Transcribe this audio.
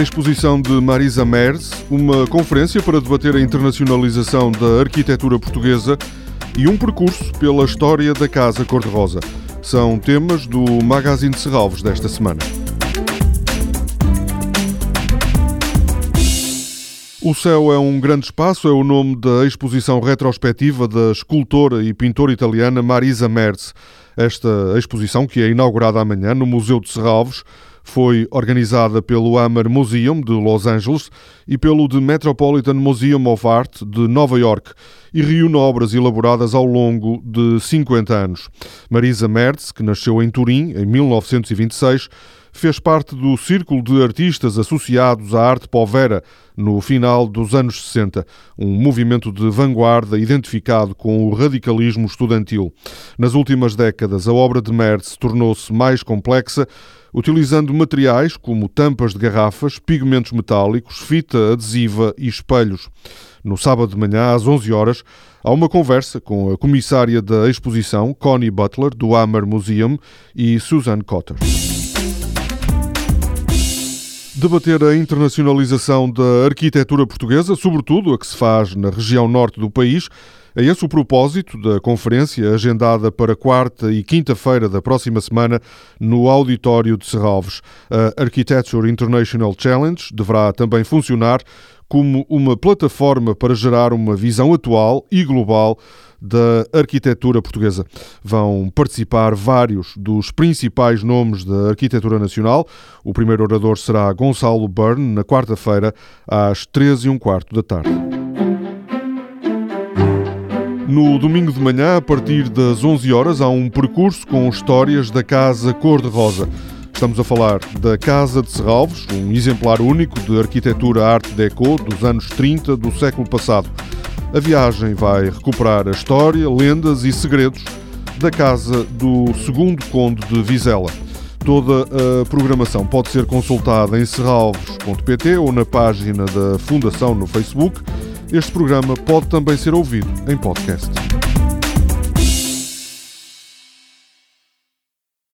exposição de Marisa Mers, uma conferência para debater a internacionalização da arquitetura portuguesa e um percurso pela história da Casa Cor-de-Rosa. São temas do Magazine de Serralves desta semana. O Céu é um grande espaço é o nome da exposição retrospectiva da escultora e pintora italiana Marisa Merz. Esta exposição, que é inaugurada amanhã no Museu de Serralves, foi organizada pelo Hammer Museum de Los Angeles e pelo The Metropolitan Museum of Art de Nova York e reúne obras elaboradas ao longo de 50 anos. Marisa Merz, que nasceu em Turim em 1926, fez parte do círculo de artistas associados à arte povera no final dos anos 60, um movimento de vanguarda identificado com o radicalismo estudantil. Nas últimas décadas, a obra de Merz tornou-se mais complexa, utilizando materiais como tampas de garrafas, pigmentos metálicos, fita adesiva e espelhos. No sábado de manhã, às 11 horas, há uma conversa com a comissária da exposição, Connie Butler, do Hammer Museum, e Susan Cotter. Debater a internacionalização da arquitetura portuguesa, sobretudo a que se faz na região norte do país, é esse o propósito da conferência agendada para quarta e quinta-feira da próxima semana no auditório de Serralves. A Architecture International Challenge deverá também funcionar como uma plataforma para gerar uma visão atual e global da arquitetura portuguesa. Vão participar vários dos principais nomes da arquitetura nacional. O primeiro orador será Gonçalo Byrne, na quarta-feira, às 13 e um quarto da tarde. No domingo de manhã, a partir das 11 horas, há um percurso com histórias da Casa Cor-de-Rosa. Estamos a falar da Casa de Serralves, um exemplar único de arquitetura arte deco dos anos 30 do século passado. A viagem vai recuperar a história, lendas e segredos da casa do segundo conde de Vizela. Toda a programação pode ser consultada em serralves.pt ou na página da Fundação no Facebook este programa pode também ser ouvido em podcast.